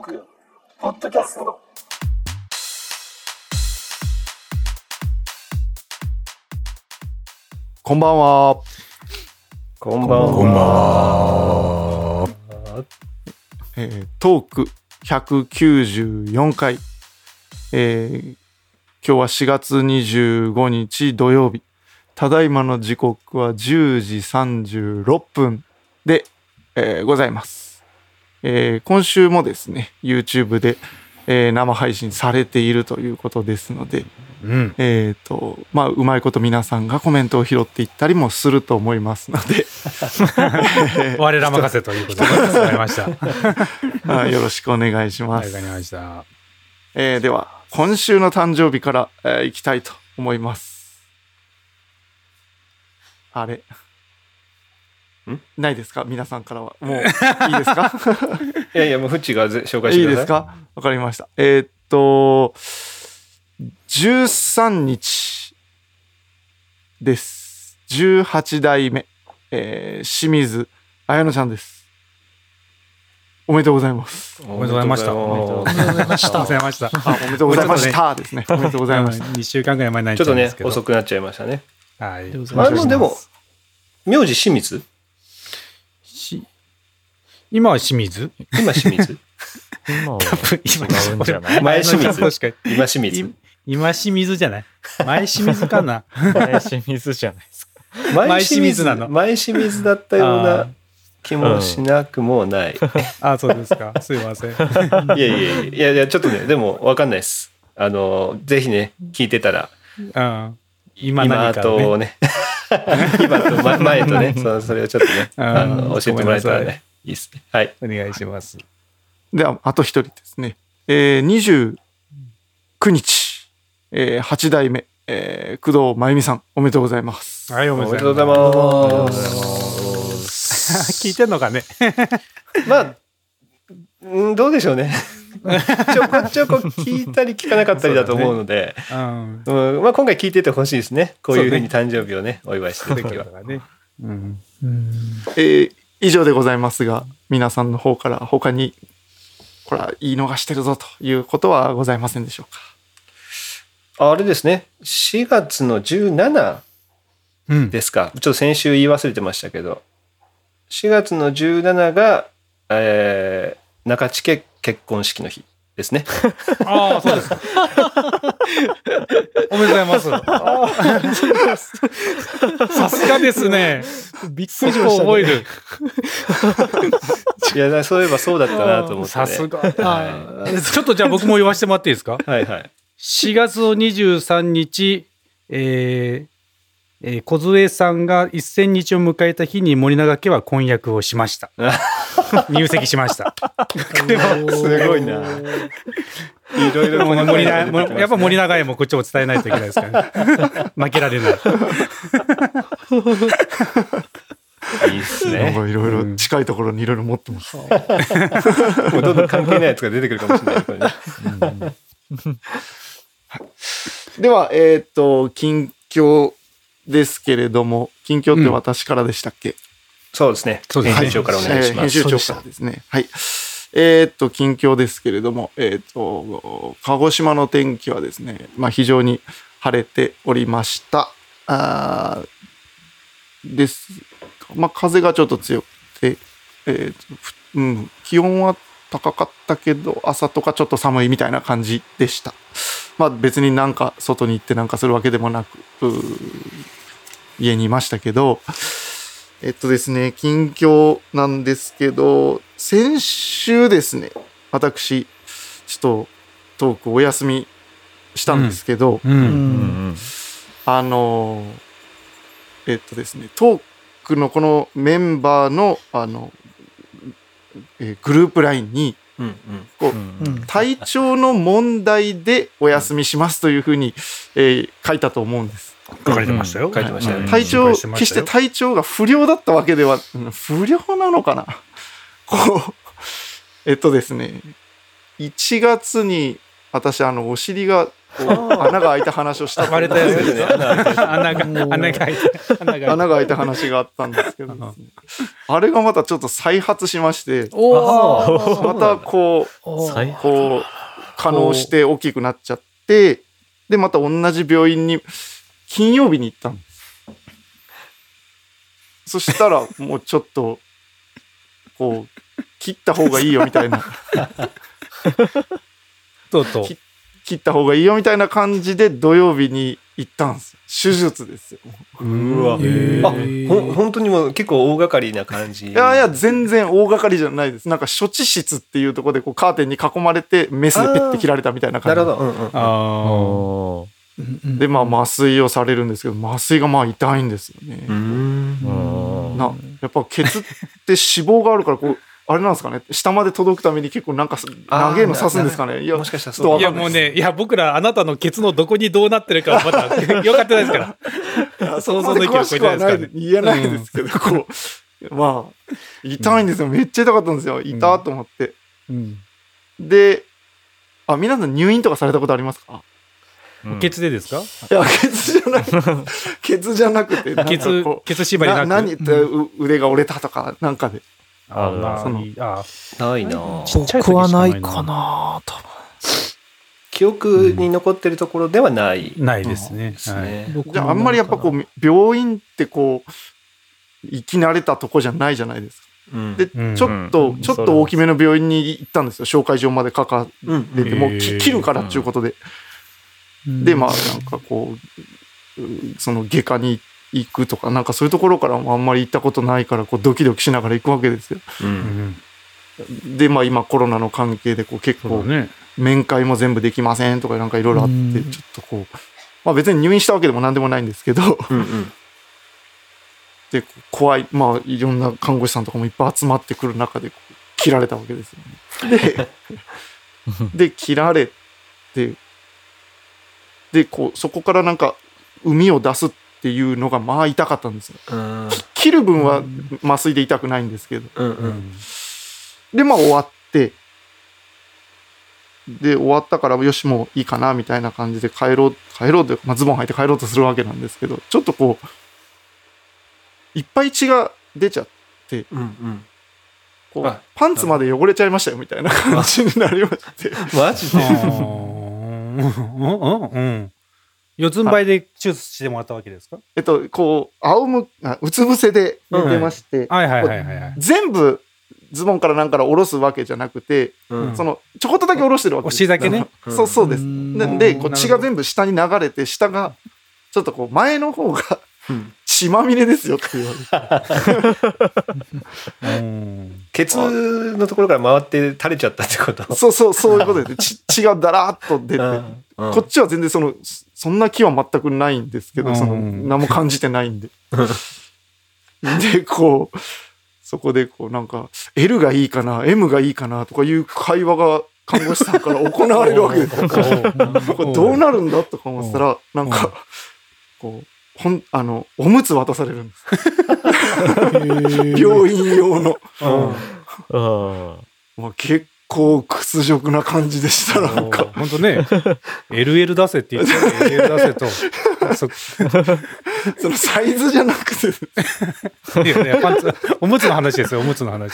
ーク、ポッドキャスト。こんばんは。こんばんは。こんばんは。えートーク194回。えー今日は4月25日土曜日。ただいまの時刻は10時36分で、えーございます。えー今週もですね、YouTube で、えー生配信されているということですので、うん。えっ、と、まあ、うまいこと皆さんがコメントを拾っていったりもすると思いますので、我ら任せということで、わかりました。はあよろしくお願いしまい、す。わかりました。えーでは、今週の誕生日から、えーいきたいと思います。あれ？んないですか？皆さんからは。もう、いいですか？いやいや、もうフッチがぜ紹介しいいてください。ですか？わかりました。えーっと、13日です。18代目、えー清水彩乃ちゃんです。おめでとうございます。おめでとうございましたおめでとうございありがとうございました。ありがとうございました。あ、おめでとうございましたですね。おめでとうございました。2週間ぐらい前になっちょっとねちゃうんですけ、ど。遅くなっちゃいましたね。はい。あの、でも、名字清水？し今は清水？今清水。今は今違うんじゃない？前清水。今清水。い今清水じゃない？前清水かな？前清水じゃないですか。前清水なの？前清水だったような気もしなくもない。あ、そうですか。すいません。いやいやいやいやちょっとね、でもわかんないです。あの、ぜひね、聞いてたら、うん。今今何か、ね、とね、今と ま前とね、そそれをちょっとね、うん。あの教えてもらえたらね、いいですね。はい。お願いします。では、あと一人ですね。えー、29日、えー、8代目、えー、工藤真由美さん、おめでとうございます。はい、おおめでめでとうとうごございま。ますす。聞いてんのかね まあ、うんどうでしょうね。ちょこちょこ聞いたり聞かなかったりだと思うので、うん。うんまあ、今回聞いててほしいですね。こういうふうに誕生日をね、お祝いしてる時は。ね。うん。えー、以上でございますが、皆さんの方から他に、これは言い逃してるぞということはございませんでしょうか？あれですね、4月の17うん。ですか？ちょっと先週言い忘れてましたけど、4月の17が、えー、中地家結婚式の日ですね。ああ、そうですか。おめでとうございます。さすがですね。びっくりしました、覚える。いや、そういえばそうだったなと思って、ね。さすが。はちょっとじゃあ僕も言わせてもらっていいですか？いはいはい。4月の23日、えーえー、小杖さんが1000日を迎えた日に森永家は婚約をしました。入籍しました。すごいな。いろいろ森永もやっぱ森永家もこっちも伝えないといけないですからね。負けられない。いいっすね。かいろいろ近いところにいろいろ持ってます。もうどんどん関係ないやつが出てくるかもしれない。これねでは、えーっと、近況ですけれども、近況って私からでしたっけ、そうですね。そうですね編集長からお願いします。えー編集長からですね。はい。えーっと、近況ですけれども、えーっと、鹿児島の天気はですね、まあ非常に晴れておりました。あーです。まあ風がちょっと強くて、えーっとふうん、気温は高かったけど、朝とかちょっと寒いみたいな感じでした。まあ別になんか外に行ってなんかするわけでもなく、家にいましたけど、えっとですね、近況なんですけど、先週ですね、私、ちょっとトークお休みしたんですけど、う。うんんあの、えっとですね、トークのこのメンバーの、あの、えーグループラインに。こう、うん体調の問題でお休みしますというふうに、えー書いたと思うんです。書かれてましたよ。書いてましたよ体調、決して体調が不良だったわけでは、う ん不良なのかな？こう、えっとですね、1月に私、あの、お尻が穴が開いた話をしたれたやつですねよ。穴が、穴が開いた。穴が開いた。話があったんですけどね、あれがまたちょっと再発しまして、おまたこう、最こう、可能して大きくなっちゃって、で、また同じ病院に金曜日に行ったんです。そしたら、もうちょっと、こう、切った方がいいよみたいな、とうとう。切った方がいいよみたいな感じで土曜日に行ったんです。手術ですよ。うわあほん本当にもう結構大掛かりな感じいやいや、全然大掛かりじゃないです。なんか処置室っていうところでこうカーテンに囲まれてメスでペッて切られたみたいな感じ。なるほど、うんうん、あおーで、まあ麻酔をされるんですけど、麻酔がまあ痛いんですよね。うんうんな、やっぱケツって脂肪があるから、こう、あれなんですかね、下まで届くために結構なんかすあー長いの刺すんですかね？いや、もしかしたらそういやもうね、いや僕らあなたのケツのどこにどうなってるかはまだ 分かってないですから。想像の域を超えてないですからね。言えないですけど、こう、まあ、痛いんですよ。めっちゃ痛かったんですよ。痛っと思って。うんで、あ、皆さん入院とかされたことありますか？うんケツでですか？いや、ケツじゃない。ケツじゃなくて、ケツこ、うケツ縛りなく。な何ってう腕が折れたとか、なんかで。あーまあそのあないなちっちゃい時はないなかな多分。記憶に残ってるところではない。ないですね。はい。ね。じゃあ、あんまりやっぱこう、病院ってこう、生き慣れたとこじゃないじゃないですか。うん。で、うん。ちょっと、うん。ちょっと大きめの病院に行ったんですよ。紹介状まで書かうんれて、もう切るからっていうことで。で、まあ、なんかこう、うその外科に行くとか、なんかそういうところからもあんまり行ったことないから、こう、ドキドキしながら行くわけですよ。ううんんで、まあ今コロナの関係で、こう結構。面会も全部できませんとかなんかいろいろあって、うんちょっとこう、まあ別に入院したわけでも何でもないんですけど、うんうんで、怖い、まあいろんな看護師さんとかもいっぱい集まってくる中で、切られたわけですよね。で、で、切られて、で、こう、そこからなんか、海を出すっていうのがまあ痛かったんですよ。うん切る分は麻酔で痛くないんですけど。うんううんんで、まあ終わって、で、終わったから、よし、もういいかな、みたいな感じで帰ろう、帰ろうというか、まあ、ズボン履いて帰ろうとするわけなんですけど、ちょっとこう、いっぱい血が出ちゃって、うんうんこうあパンツまで汚れちゃいましたよ、みたいな感じになりまして。マジで？あーうんうんうん。四つん這いで手術してもらったわけですか？えっと、こう、仰む、あうつ伏せで寝てまして、はいはいはいはいはい。全部、ズボンからなんから下ろすわけじゃなくて、うんその、ちょこっとだけ下ろしてるわけです。押しだけね？うんそう、そうです。うんなんで、こう血が全部下に流れて、下が、ちょっとこう、前の方がうん血まみれですよって言われて。うんケツのところから回って垂れちゃったってこと？そうそう、そういうことです。血血がだらーっと出て。うんこっちは全然その、そんな気は全くないんですけど、その、うん何も感じてないんで。で、こう、そこでこうなんか、L がいいかな、M がいいかなとかいう会話が看護師さんから行われるわけですよ。これどうなるんだとか思ってたら、なんか、こう、ほん、あの、おむつ渡されるんです。病院用の。あまあ、結構屈辱な感じでした、なんか。本当ね、LL 出せって言って、LL 出せと、そ そのサイズじゃなくて、いやいやパンツ、おむつの話ですよ、おむつの話。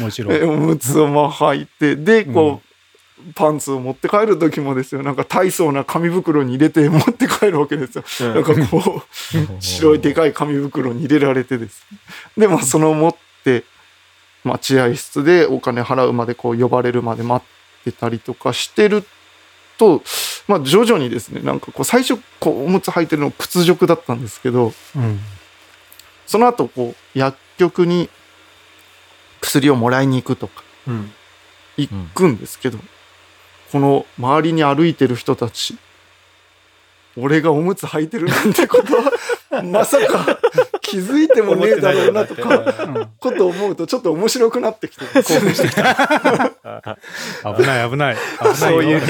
もちろん。えおむつをまあ履いて、で、こう、パンツを持って帰る時もですよ、なんか大層な紙袋に入れて持って帰るわけですよ。なんかこう、白いでかい紙袋に入れられてですね。で、まあその持って、待合室でお金払うまでこう呼ばれるまで待ってたりとかしてると、まあ徐々にですね、なんかこう最初こうおむつ履いてるの屈辱だったんですけど、うん。その後こう薬局に薬をもらいに行くとかうん。行くんですけど、この周りに歩いてる人たち俺がおむつ履いてるなんてことはまさか気づいてもねえだろうなとかうんことを思うとちょっと面白くなってきて興奮してきた。危ない危ない。危ないよ。そういう危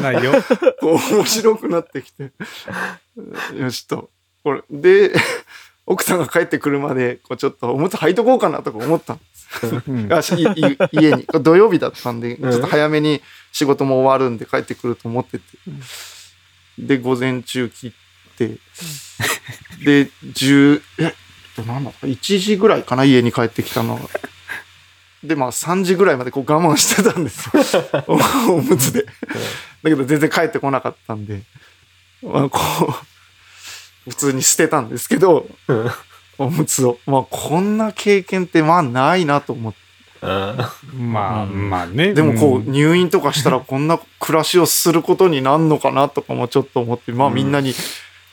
ないよ。面白くなってきて。よしと。これで奥さんが帰ってくるまでこうちょっとおむつ履いとこうかなとか思ったんです。家に。土曜日だったんでちょっと早めに仕事も終わるんで帰ってくると思ってて。で午前中切って で10えなんだ1時ぐらいかな家に帰ってきたのが。でまあ3時ぐらいまでこう我慢してたんですよ。おおむつで。だけど全然帰ってこなかったんで、まあ、こう普通に捨てたんですけどうん。おむつを。まあこんな経験ってまあないなと思って。あまあ、まあね。でもこううん。入院とかしたらこんな暮らしをすることになんのかなとかもちょっと思ってまあみんなに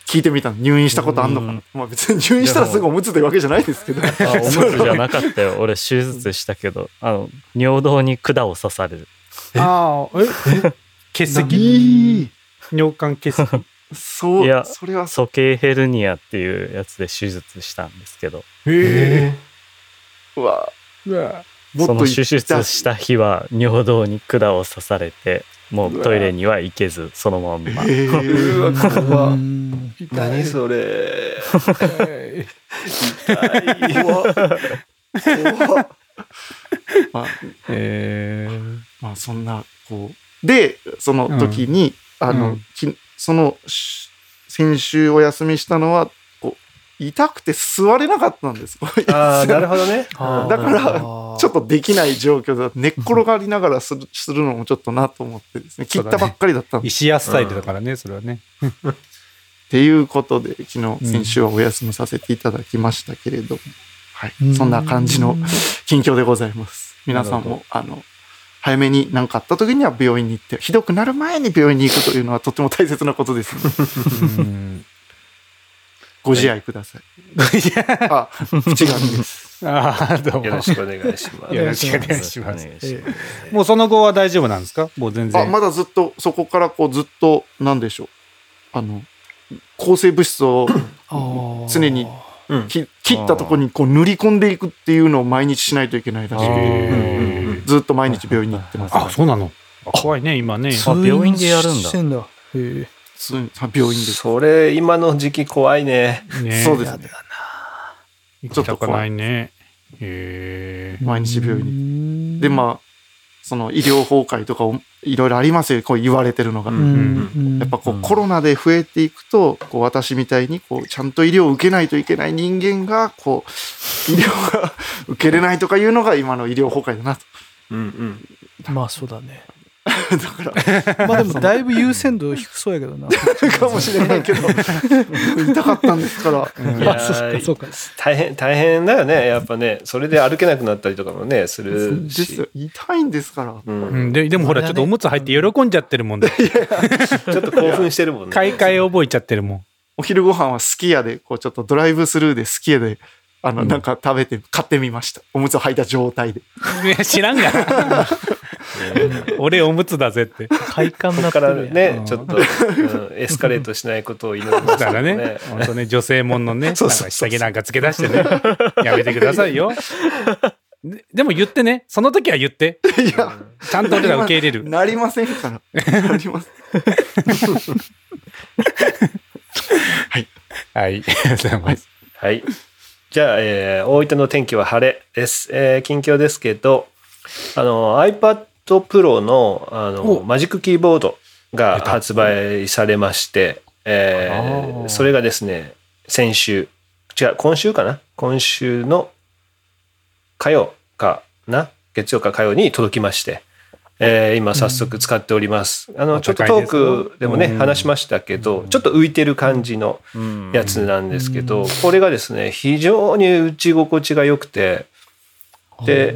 聞いてみたの。入院したことあんのかな、まあ別に入院したらすぐおむつというわけじゃないですけど。あおむつじゃなかったよ。俺手術したけどあの尿道に管を刺される。ああ、え？結石いい尿管結石。そういやそれは。鼠径ヘルニアっていうやつで手術したんですけど。へうわ。え。うわもっとその手術した日は尿道に管を刺されてもうトイレには行けずそのまんま、えうわー、何それ。怖っ。まあえーまあそんなこう。でその時に、あの、うん。きそのし先週お休みしたのは痛くて座れなかったんです。ああ なるほどね。だからちょっとできない状況だ。寝っ転がりながらするするのもちょっとなと思ってですね。切ったばっかりだったんで、石屋スタイルだからね、それはね。っていうことで昨うん日先週はお休みさせていただきましたけれども、はい。うん。そんな感じの近況でございます。皆さんもあの早めに何かあった時には病院に行ってひどくなる前に病院に行くというのはとても大切なことですのでうんご自愛ください、あ口がです。ああ、どうも。よろしくお願いします。よろしくお願いします。もうその後は大丈夫なんですか？もう全然。あまだずっとそこからこうずっとなんでしょう。あの抗生物質を常に切ったところにこう塗り込んでいくっていうのを毎日しないといけないらしくてへずっと毎日病院に行ってます。あ、そうなの。あ怖いね、今ね。あ病院でやるんだ病院でそれ今の時期怖いね。ね。そうですね。行きたくないね。へえ。毎日病院に。であ、まあその医療崩壊とかをいろいろありますよ。こう言われてるのが、やっぱこう、うん。コロナで増えていくとこう私みたいにこうちゃんと医療を受けないといけない人間がこう医療が受けれないとかいうのが今の医療崩壊だなと。うん。うん。まあそうだね。だから。まあでもだいぶ優先度低そうやけどな。かもしれないけど。痛かったんですから、いやあそうかーそうか。大変大変だよね。やっぱね。それで歩けなくなったりとかもねするし。痛いんですから。ううん。ん、ででもほら、ちょっとおむつ入って喜んじゃってるもん で。ちょっと興奮してるもんね。買い替え覚えちゃってるもん。お昼ご飯はすき家でこうちょっとドライブスルーでスキ家であの、なんか食べて買ってみました。おむつを履いた状態で。いや知らんがな。俺おむつだぜって。快感ここからねちょっと、うんエスカレートしないことを祈りまからね、本当ね、女性もんのね、下着なんかつけ出してね、やめてくださいよ。ででも言ってね、その時は言って。いやちゃんと俺ら受け入れる。なりませんからなりません はい。ありがとうございます。はい。じゃあ、えー大分の天気は晴れです。えー近況ですけど、あの、iPad Pro のあのお。マジックキーボードが発売されまして、えーそれがですね、先週、違う、今週かな？今週の火曜かな？月曜か火曜に届きまして、えー今早速使っております。あの、おちょっとトークでもね、うん。話しましたけど、ちょっと浮いてる感じのうん。やつなんですけど、これがですね、非常に打ち心地が良くて、で、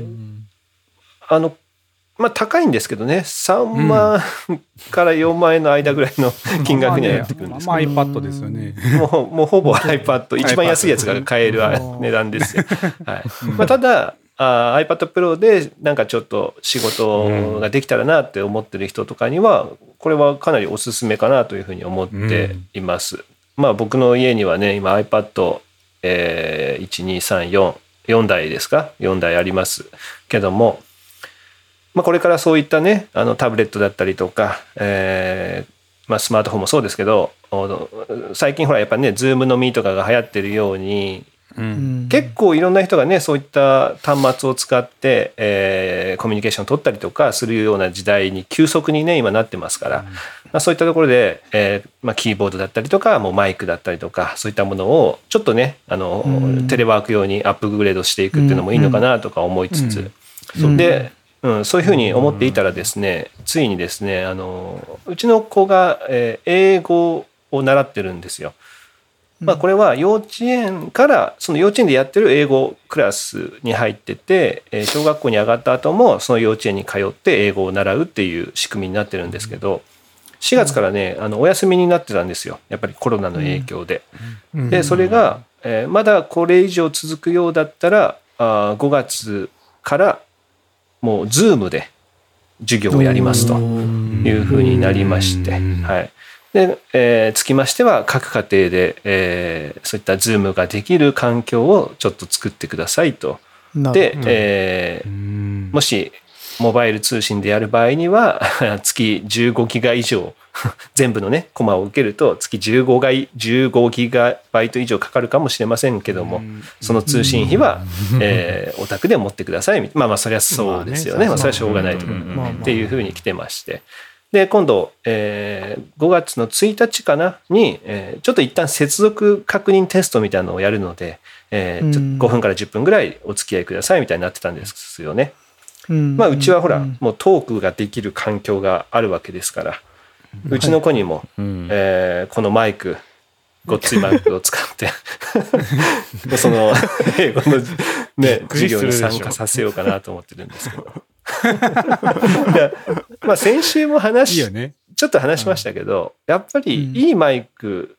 あの、まあ高いんですけどね、3万から4万円の間ぐらいの金額にはなってくるんですけまあ、iPad ですよね。ど、もうもうほぼ iPad、一番安いやつが買える値段ですよ。はいまあ、ただ、あー iPad Pro でなんかちょっと仕事ができたらなって思ってる人とかには、これはかなりおすすめかなというふうに思っています。まあ僕の家にはね、今 iPad、えー、1234、4台ですか ?4 台ありますけども、まあこれからそういったね、あのタブレットだったりとか、えーまあ、スマートフォンもそうですけどお最近ほらやっぱね Zoom のみとかが流行ってるようにうん。結構いろんな人がねそういった端末を使って、えーコミュニケーションを取ったりとかするような時代に急速にね今なってますから、まあ、そういったところで、えーまあ、キーボードだったりとかもうマイクだったりとかそういったものをちょっとねあの、うん。テレワーク用にアップグレードしていくっていうのもいいのかなとか思いつつ、うん。で、うん、そういうふうに思っていたらですねついにですねあのうちの子が、えー英語を習ってるんですよ。まあ、これは幼稚園からその幼稚園でやってる英語クラスに入っててえー小学校に上がった後もその幼稚園に通って英語を習うっていう仕組みになってるんですけど4月からねあのお休みになってたんですよやっぱりコロナの影響で。でそれが、えーまだこれ以上続くようだったらあー5月からもう Zoom で授業をやりますというふうになりまして、はい。で、えーつきましては各家庭で、えーそういった Zoom ができる環境をちょっと作ってくださいと。で、えーもしモバイル通信でやる場合には 月15ギガ以上 全部のねコマを受けると月15ガイ15ギガバイト以上かかるかもしれませんけどもその通信費は、えーお宅で持ってくださいみまあまあそりゃそうですよね,、まあ、それはしょうがないと。っていうふうに来てまして。で今度、えー5月の1日かな？に、えーちょっと一旦接続確認テストみたいなのをやるので、えーちょうん。5分から10分ぐらいお付き合いくださいみたいになってたんですよね。うんまあ、うちはほら、うんもうトークができる環境があるわけですから、うちの子にも、うんえーこのマイク、ごっついマイクを使って、その英語の、ね、授業に参加させようかなと思ってるんですけど。まあ先週も話しいね。ちょっと話しましたけど、やっぱりうんいいマイク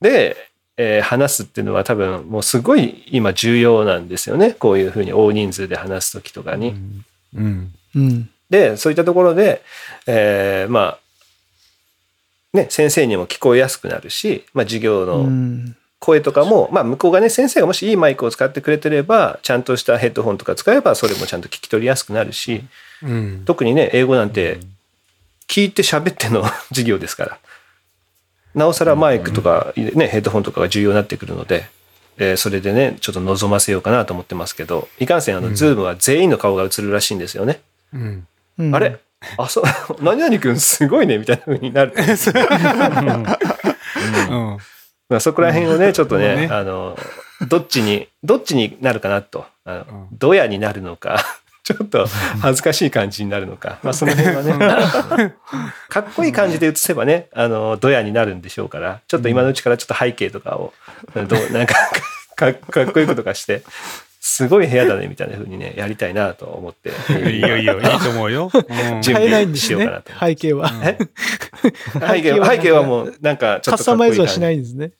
で、えー話すっていうのは多分もうすごい今重要なんですよね。こういうふうに大人数で話す時とかに。うん。うんで、そういったところで、えーまあ、ね、先生にも聞こえやすくなるし、まあ、授業うのん声とかも、まあ、向こうがね、先生がもしいいマイクを使ってくれてれば、ちゃんとしたヘッドホンとか使えば、それもちゃんと聞き取りやすくなるし、うん。特にね、英語なんて、聞いて喋っての 授業ですから。なおさらマイクとか、ね、ヘッドホンとかが重要になってくるので、えーそれでね、ちょっと臨ませようかなと思ってますけど、いかんせん、あの、ズームは全員の顔が映るらしいんですよね。うん。うんあれ？あ、そう、何々君すごいね、みたいな風になる。うん。まあそこら辺をね、ちょっとね、ねあの、どっちに、どっちになるかなと。あのうんドヤになるのか、ちょっと恥ずかしい感じになるのか。まあその辺はね、かっこいい感じで映せばね、あの、ドヤになるんでしょうから、ちょっと今のうちからちょっと背景とかを、どう、なんか、かかっこいいことかして、すごい部屋だね、みたいな風にね、やりたいなと思って。いいよいいよ。いいと思うよ。うん準備変えないんですねしようかなと背景はえ背景は、背景はもう、なんか、ちょカっとスタマイズはしいないんですね。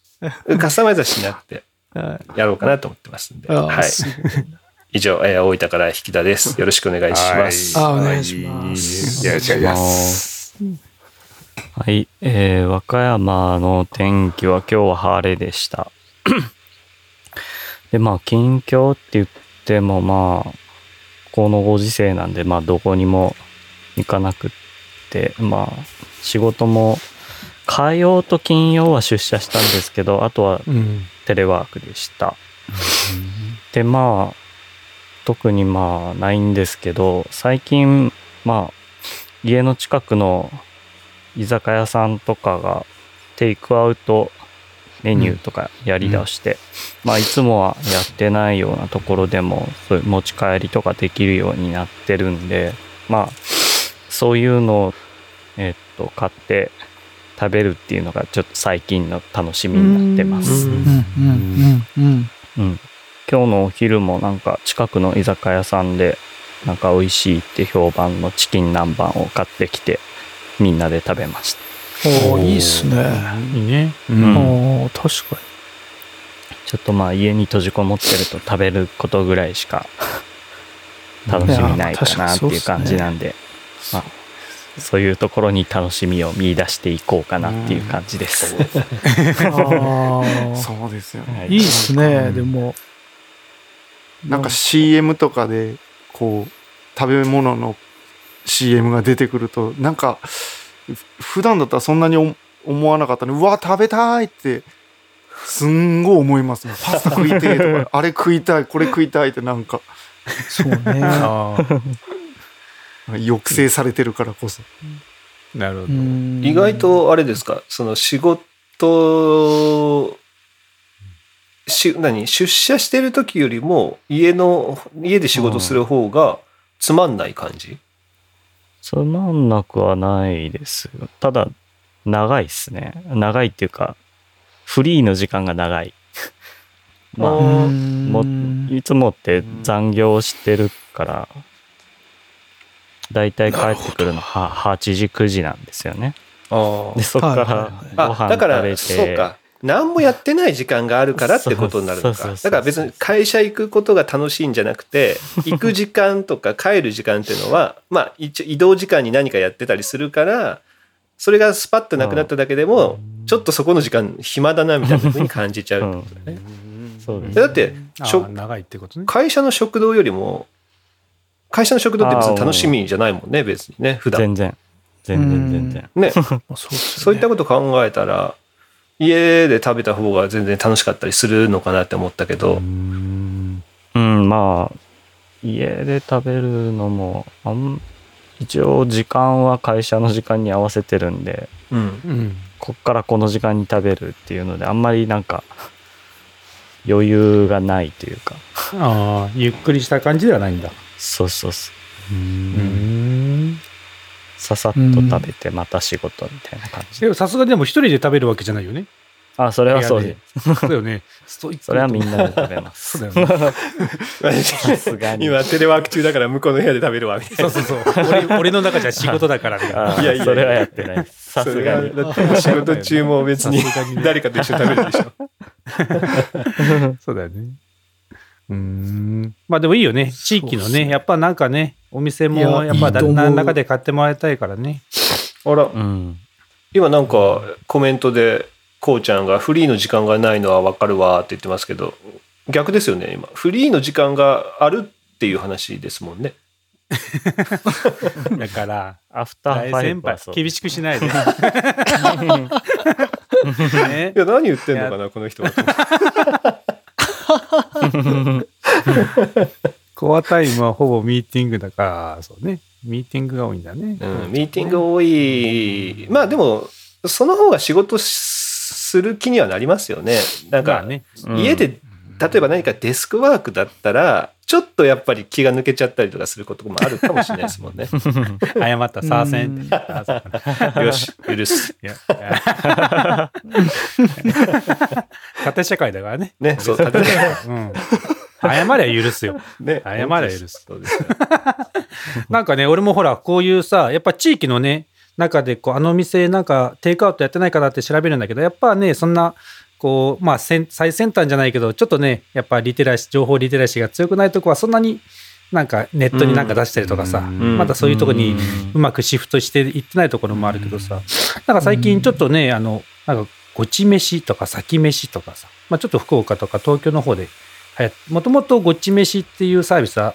カスタマイズはしなくて、はいやろうかなと思ってますんで。はい。す以上、えー大分から引田です。よろしくお願いします。あお願いしますよろしくお願いします。はい、えー和歌山の天気は今日は晴れでした。で、まあ、近況って言っても、まあ、このご時世なんで、まあ、どこにも行かなくって、まあ、仕事も、火曜と金曜は出社したんですけど、あとはうん。テレワークでした。で、まあ、特にまあ、ないんですけど、最近、まあ、家の近くの居酒屋さんとかが、テイクアウトメニューとかやりだして、まあ、いつもはやってないようなところでも、そういう持ち帰りとかできるようになってるんで、まあ、そういうのを、えっと、買って食べるっていうのが、ちょっと最近の楽しみになってます。うんうんうんうんうん、今日のお昼もなんか近くの居酒屋さんでなんか美味しいって評判のチキン南蛮を買ってきてみんなで食べました。おーいいっすね。いいね。ううん。確かちょっとまあ家に閉じこもってると食べることぐらいしか楽しみないかなっていう感じなんで。まあそういうところに楽しみを見出していこうかなっていう感じです。にあー。そうですよね。はいいいっすね。でもなんか CM とかでこう食べ物の CM が出てくるとなんかふ普段だったらそんなにお思わなかったのでうわ食べたいってすんごい思いますね。パスタ食いてえとか あれ食いたいこれ食いたいってなんか。そうね。抑制されてるからこそ。なるほど。意外とあれですか？その仕事し何出社してる時よりも家の家で仕事する方がつまんない感じ？つまんなくはないですよ。ただ、長いっすね。長いっていうか、フリーの時間が長い。まあ、もいつもって残業してるから、だいたい帰ってくるのは8時、9時なんですよね。あで、そっからはいはいはいごあだから飯食べて、そうか何もやってない時間があるからってことになるのか。だから別に会社行くことが楽しいんじゃなくて 行く時間とか帰る時間っていうのはまあ一応移動時間に何かやってたりするからそれがスパッとなくなっただけでもちょっとそこの時間暇だなみたいなふうに感じちゃうってことだね。そうですでだって長いってことね。会社の食堂よりも会社の食堂って別に楽しみじゃないもんね別にね普段。全然。全然全然。ね。そうですそういったこと考えたら家で食べた方が全然楽しかったりするのかなって思ったけど、うん、まあ、家で食べるのも、あん一応時間は会社の時間に合わせてるんで、うん、うん。こっからこの時間に食べるっていうので、あんまりなんか、余裕がないというか、ああ、ゆっくりした感じではないんだ。そうそうそう。うん。ささっと食べてまた仕事みたいな感じ。でもさすがにでも一人で食べるわけじゃないよね。あ、それはそうです。そうだよね。ストイックそれはみんなで食べます。そうだよね。さすがに。今テレワーク中だから向こうの部屋で食べるわみたいなそうそうそう。俺俺の中じゃ仕事だからみたいな。あいやいやいやそれはやってない。さすがに。だって仕事中も別に誰かと一緒に食べるでしょ そうだよね。うーん。まあでもいいよね。地域のね、やっぱなんかね、お店もいややっぱいいと思う何らかで買ってもらいたいからね。あらうん。今なんかコメントでこうちゃんがフリーの時間がないのは分かるわって言ってますけど逆ですよね今フリーの時間があるっていう話ですもんね だから、アフター大ファイブはそう。厳しくしないで。ねいや何言ってんのかなこの人は コアタイムはほぼミーティングだから、そうね。ミーティングが多いんだね。うん、ミーティング多いまあでもその方が仕事する気にはなりますよねなんか、まあね。うん家で例えば何かデスクワークだったらちょっとやっぱり気が抜けちゃったりとかすることもあるかもしれないですもんね 誤ったサーセン。よし許す 縦社会だからね。ねそう立てうん。謝りゃ許すよ。ね謝りゃ許すそうですよなんかね、俺もほら、こういうさ、やっぱ地域のね、中でこう、あの店なんかテイクアウトやってないかなって調べるんだけど、やっぱね、そんな、こう、まあ、先最先端じゃないけど、ちょっとね、やっぱリテラシー、情報リテラシーが強くないとこは、そんなになんかネットになんか出したりとかさ、んまたそういうとこにうまくシフトしていってないところもあるけどさ、なんか最近ちょっとね、あの、なんか、ごち飯とか先飯とかさ、まあちょっと福岡とか東京の方でもともとごち飯っていうサービスは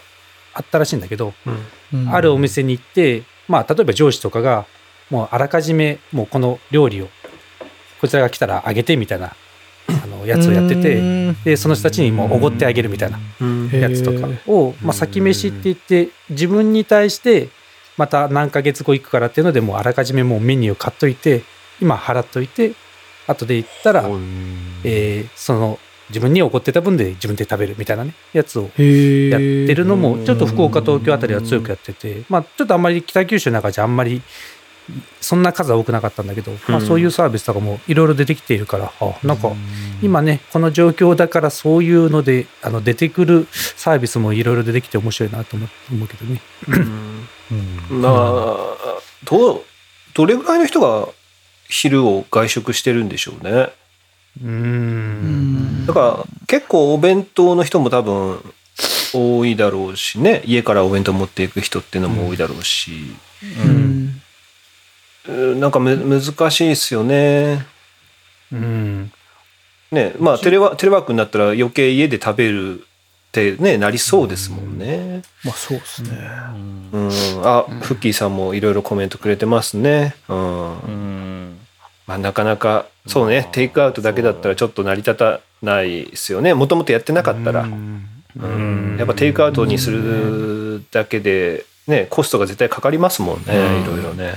あったらしいんだけど、うん。あるお店に行って、まあ、例えば上司とかが、もうあらかじめ、もうこの料理を、こちらが来たらあげてみたいな、あの、やつをやってて、で、その人たちにもうおごってあげるみたいなうん。やつとかを、まあ、先飯って言って、自分に対して、また何ヶ月後行くからっていうので、もうあらかじめもうメニューを買っといて、今払っといて、後で行ったら、えーその、自分におごってた分で自分で食べるみたいなね、やつをやってるのも、ちょっと福岡、東京あたりは強くやってて、まあ、ちょっとあんまり北九州の中じゃあんまり、そんな数は多くなかったんだけど、まあ、そういうサービスとかもいろいろ出てきているから、あなんか、今ね、この状況だからそういうので、あの、出てくるサービスもいろいろ出てきて面白いなと思思うけどね。まあどうどれぐらいの人が昼を外食してるんでしょうね。うーん。だから結構お弁当の人も多分多いだろうしね。家からお弁当持っていく人っていうのも多いだろうし、うんうんなんかむ難しいですよね。うん。ねまあテレワテレワークになったら余計家で食べるってねなりそうですもんね。まあそうですね。うん、あフッキーさんもいろいろコメントくれてますね。うん。うん。まあ、なかなかそうねテイクアウトだけだったらちょっと成り立たないですよね。もともとやってなかったら、うん。やっぱテイクアウトにするだけで、ね、コストが絶対かかりますもんね、いろいろね。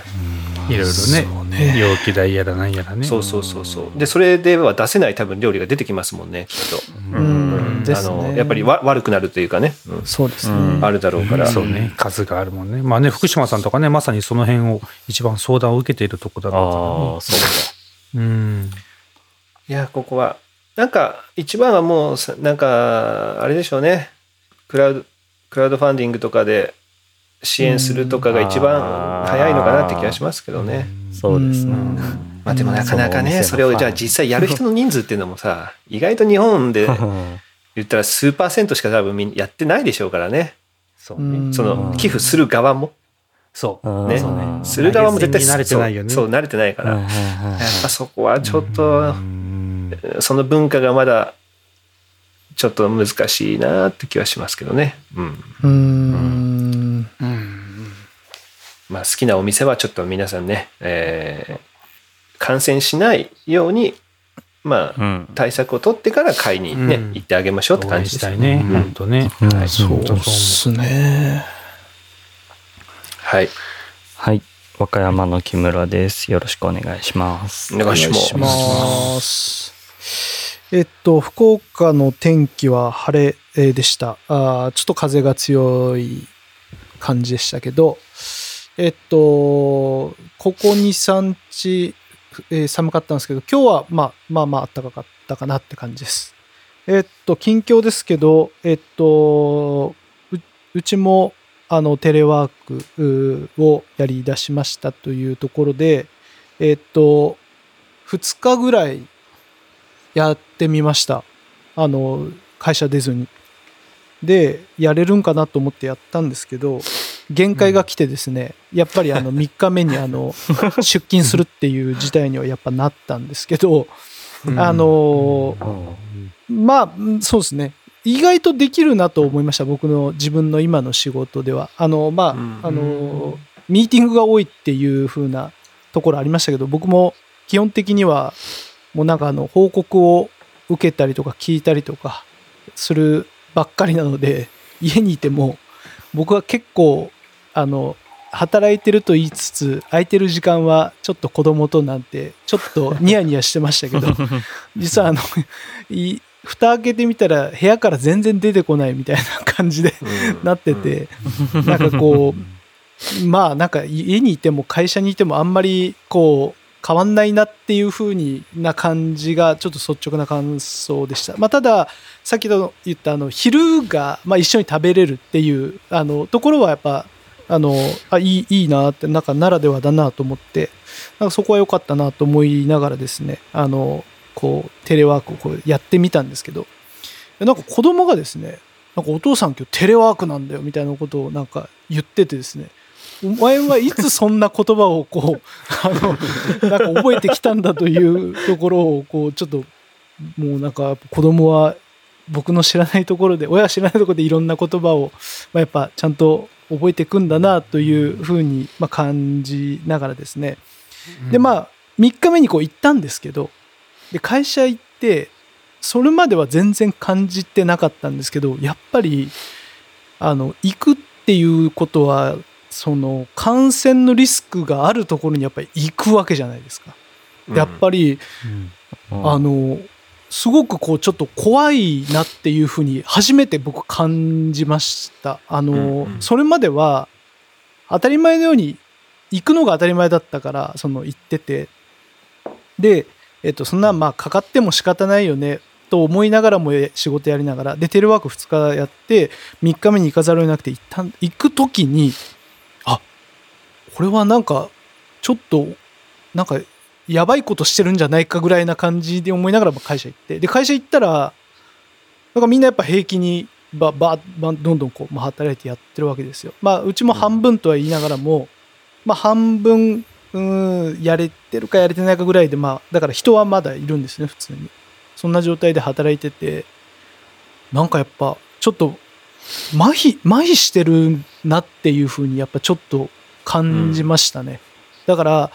いろいろね容器代やらなんやらね。そうそうそうそう。でそれでは出せない多分料理が出てきますもんねきっと、うん。あのやっぱりわ悪くなるというかね、うん。そうですね。あるだろうから、そうね。数があるもんね。まあね福島さんとかねまさにその辺を一番相談を受けているとこだろああ、そうだ。うからねうん。いやここはなんか一番はもうさなんかあれでしょうね。クラウドクラウドファンディングとかで支援するとかが一番早いのかなって気がしますけどね。そうですね。まあでもなかなかね、それをじゃあ実際やる人の人数っていうのもさ、意外と日本で言ったら数パーセントしか多分やってないでしょうからね。そうね。その寄付する側も、そう。ね。する側も絶対慣れてないよね。そう、慣れてないから。はいやっぱそこはちょっと、その文化がまだ、ちょっと難しいなって気はしますけどね。うん。うーん。まあ好きなお店はちょっと皆さんね、えー感染しないように、まあ、うん対策を取ってから買いにね、うん行ってあげましょうって感じですしたいねうん本当ねうんはいそうっ本当そうすね。はい。はい。和歌山の木村です。よろしくお願いします。お願いします。ます。えっと、福岡の天気は晴れえーでした。あーちょっと風が強い感じでしたけど、えっと、ここ2、3日、えー寒かったんですけど、今日はまあまあまあ暖かかったかなって感じです。えっと、近況ですけど、えっと、うちもあのテレワークをやり出しましたというところで、えっと、2日ぐらいやってみました。あの、会社出ずに。で、やれるんかなと思ってやったんですけど、限界が来てですね、やっぱりあの3日目にあの 出勤するっていう事態にはやっぱなったんですけど、あの、まあ、うんそうですね。意外とできるなと思いました。僕の自分の今の仕事では。あの、まあ、うんあの、ミーティングが多いっていう風なところありましたけど、僕も基本的には、もうなんかあの、報告を受けたりとか聞いたりとかするばっかりなので、家にいても、僕は結構、あの、働いてると言いつつ、空いてる時間はちょっと子供となんて、ちょっとニヤニヤしてましたけど、実はあの、い蓋開けてみたら部屋から全然出てこないみたいな感じでうん。なってて、なんかこう、まあなんか家にいても会社にいてもあんまりこう変わんないなっていう風にな感じがちょっと率直な感想でした。まあただ、さっきの言ったあの昼がまあ一緒に食べれるっていうあのところはやっぱあのあいいいいなってなんかならではだなと思ってなんかそこは良かったなと思いながらですねあのこうテレワークをこうやってみたんですけどなんか子供がですねなんかお父さん今日テレワークなんだよみたいなことをなんか言っててですねお前はいつそんな言葉をこうあのなんか覚えてきたんだというところをこうちょっともうなんか子供は僕の知らないところで親は知らないところでいろんな言葉を、まあ、やっぱちゃんと覚えていくんだなというふうにまあ感じながらですね。でまあ3日目にこう行ったんですけどで会社行ってそれまでは全然感じてなかったんですけどやっぱりあの行くっていうことはその感染のリスクがあるところにやっぱり行くわけじゃないですか。でやっぱり、あのすごくこうちょっと怖いなっていうふうに初めて僕感じました。あの、うんうん。それまでは当たり前のように行くのが当たり前だったからその行ってて。で、えっと、そんなまあかかっても仕方ないよねと思いながらも仕事やりながら。でテレワーク2日やって3日目に行かざるを得なくて一旦行く時にあこれはなんかちょっとなんかやばいことしてるんじゃないかぐらいな感じで思いながら会社行ってで会社行ったらなんかみんなやっぱ平気にばばばどんどんこう、まあ、働いてやってるわけですよ。まあうちも半分とは言いながらも、まあ半分うんやれてるかやれてないかぐらいでまあだから人はまだいるんですね普通に。そんな状態で働いててなんかやっぱちょっと麻痺麻痺してるなっていうふうにやっぱちょっと感じましたね。だから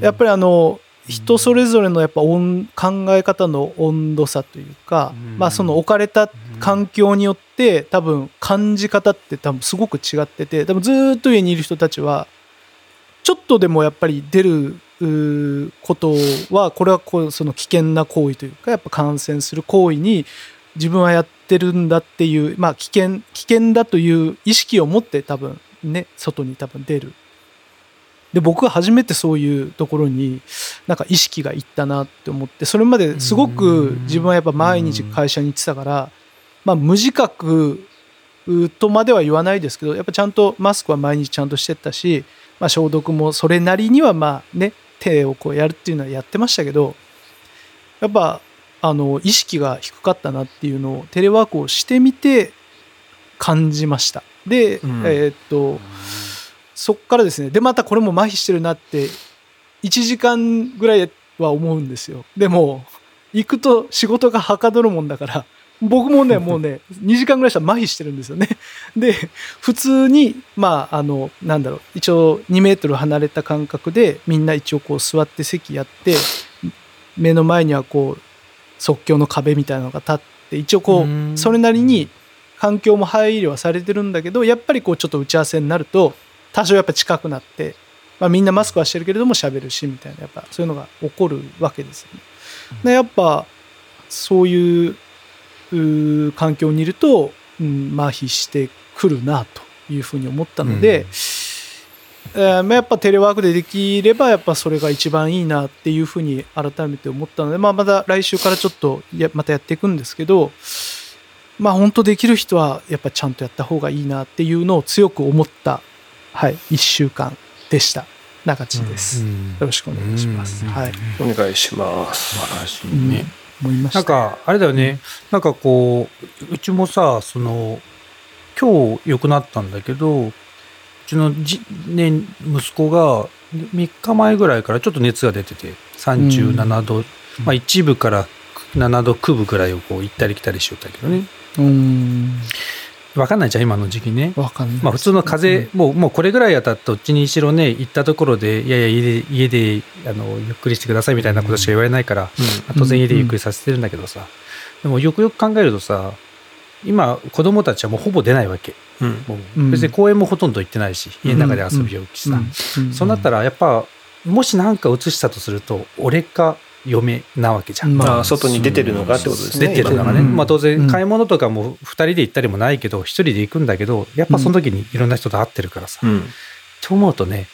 やっぱりあの人それぞれのやっぱ温考え方の温度差というか、うん。まあその置かれた環境によって多分感じ方って多分すごく違ってて多分ずーっと家にいる人たちはちょっとでもやっぱり出ることはこれはこうその危険な行為というかやっぱ感染する行為に自分はやってるんだっていうまあ危険危険だという意識を持って多分ね外に多分出る。で僕は初めてそういうところになんか意識がいったなって思ってそれまですごく自分はやっぱ毎日会社に行ってたからまあ無自覚とまでは言わないですけどやっぱちゃんとマスクは毎日ちゃんとしてったし、まあ、消毒もそれなりにはまあね手をこうやるっていうのはやってましたけどやっぱあの意識が低かったなっていうのをテレワークをしてみて感じましたで、うん。えーっとそっからですね。でまたこれも麻痺してるなって1時間ぐらいは思うんですよ。でも行くと仕事がはかどるもんだから僕もね もうね2時間ぐらいしたら麻痺してるんですよね。で普通にまああのなんだろう一応2メートル離れた間隔でみんな一応こう座って席やって目の前にはこう即興の壁みたいなのが立って一応こうん。うそれなりに環境も配慮はされてるんだけどやっぱりこうちょっと打ち合わせになると多少やっぱ近くなって、まあ、みんなマスクはしてるけれども喋るしみたいなやっぱそういうのが起こるわけですよね。でやっぱそういううー環境にいると、うん、麻痺してくるなというふうに思ったので、えーまあやっぱテレワークでできればやっぱそれが一番いいなっていうふうに改めて思ったので、まあ、また来週からちょっとやまたやっていくんですけどまあ本当できる人はやっぱちゃんとやった方がいいなっていうのを強く思った、はい、1週間でした。中地です、よろしくお願いします、うん。はい。お願いします。素晴らしいうん。ね。思いました。なんかあれだよね。なんかこううちもさその今日良くなったんだけどうちのじ、ね、息子が3日前ぐらいからちょっと熱が出てて37度、まあ一部から7度9分ぐらいをこう行ったり来たりしよったけどねうん。分かんないじゃん今の時期ね。わかんないまあ普通の風邪、もうもうこれぐらいやったらどっちにしろね行ったところでいやいや家で家であのゆっくりしてくださいみたいなことしか言われないから、まあ当然家でゆっくりさせてるんだけどさ、でもよくよく考えるとさ今子供たちはもうほぼ出ないわけ。別に公園もほとんど行ってないし、家の中で遊びようしさ、そうなったらやっぱもし何か移したとすると俺か嫁なわけじゃん、ままあ、外に出てるのがってことですね。出てるのがね、うん。まあ当うん。然買い物とかも2人で行ったりもないけど1人で行くんだけどやっぱその時にいろんな人と会ってるからさ、今うん。と思うとね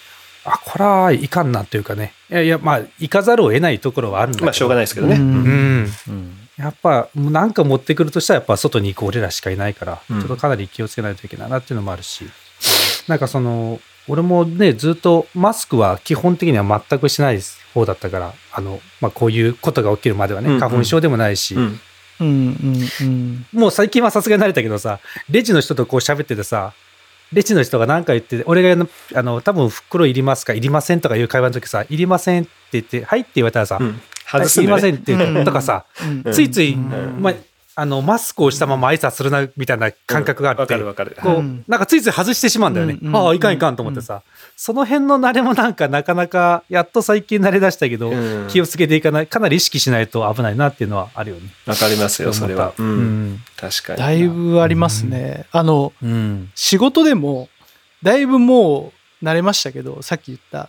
あこれはいかんなというかね。いやいやまあ行かざるを得ないところはあるんだけど。まあ、しょうがないですけどね。うん。うん。うん。やっぱもうなんか持ってくるとしたらやっぱ外に行く俺らしかいないから、うん。ちょっとかなり気をつけないといけないなっていうのもあるし。なんかその俺もねずっとマスクは基本的には全くしない方だったからあの、まあ、こういうことが起きるまではねうんうん。花粉症でもないし、うん。うんうんうんもう最近はさすがに慣れたけどさレジの人とこう喋っててさレジの人が何か言って俺があの多分袋いりますかいりませんとかいう会話の時さいりませんって言ってはいって言われたらさ、うん。はい外すね。いりませんって言うとかさ、ついつい、うん。まあ、あのマスクをしたまま挨拶するなみたいな感覚があって、わかるわかる。こう、うんなんかついつい外してしまうんだよね。ああ、いかんいかんと思ってさ、その辺の慣れもなんかなかなか、やっと最近慣れ出したけど、うん気をつけていかない、かなり意識しないと危ないなっていうのはあるよね。わかりますよ、それは。う。うんん。確かに。だいぶありますね。あの、うん。仕事でも、だいぶもう慣れましたけど、さっき言った、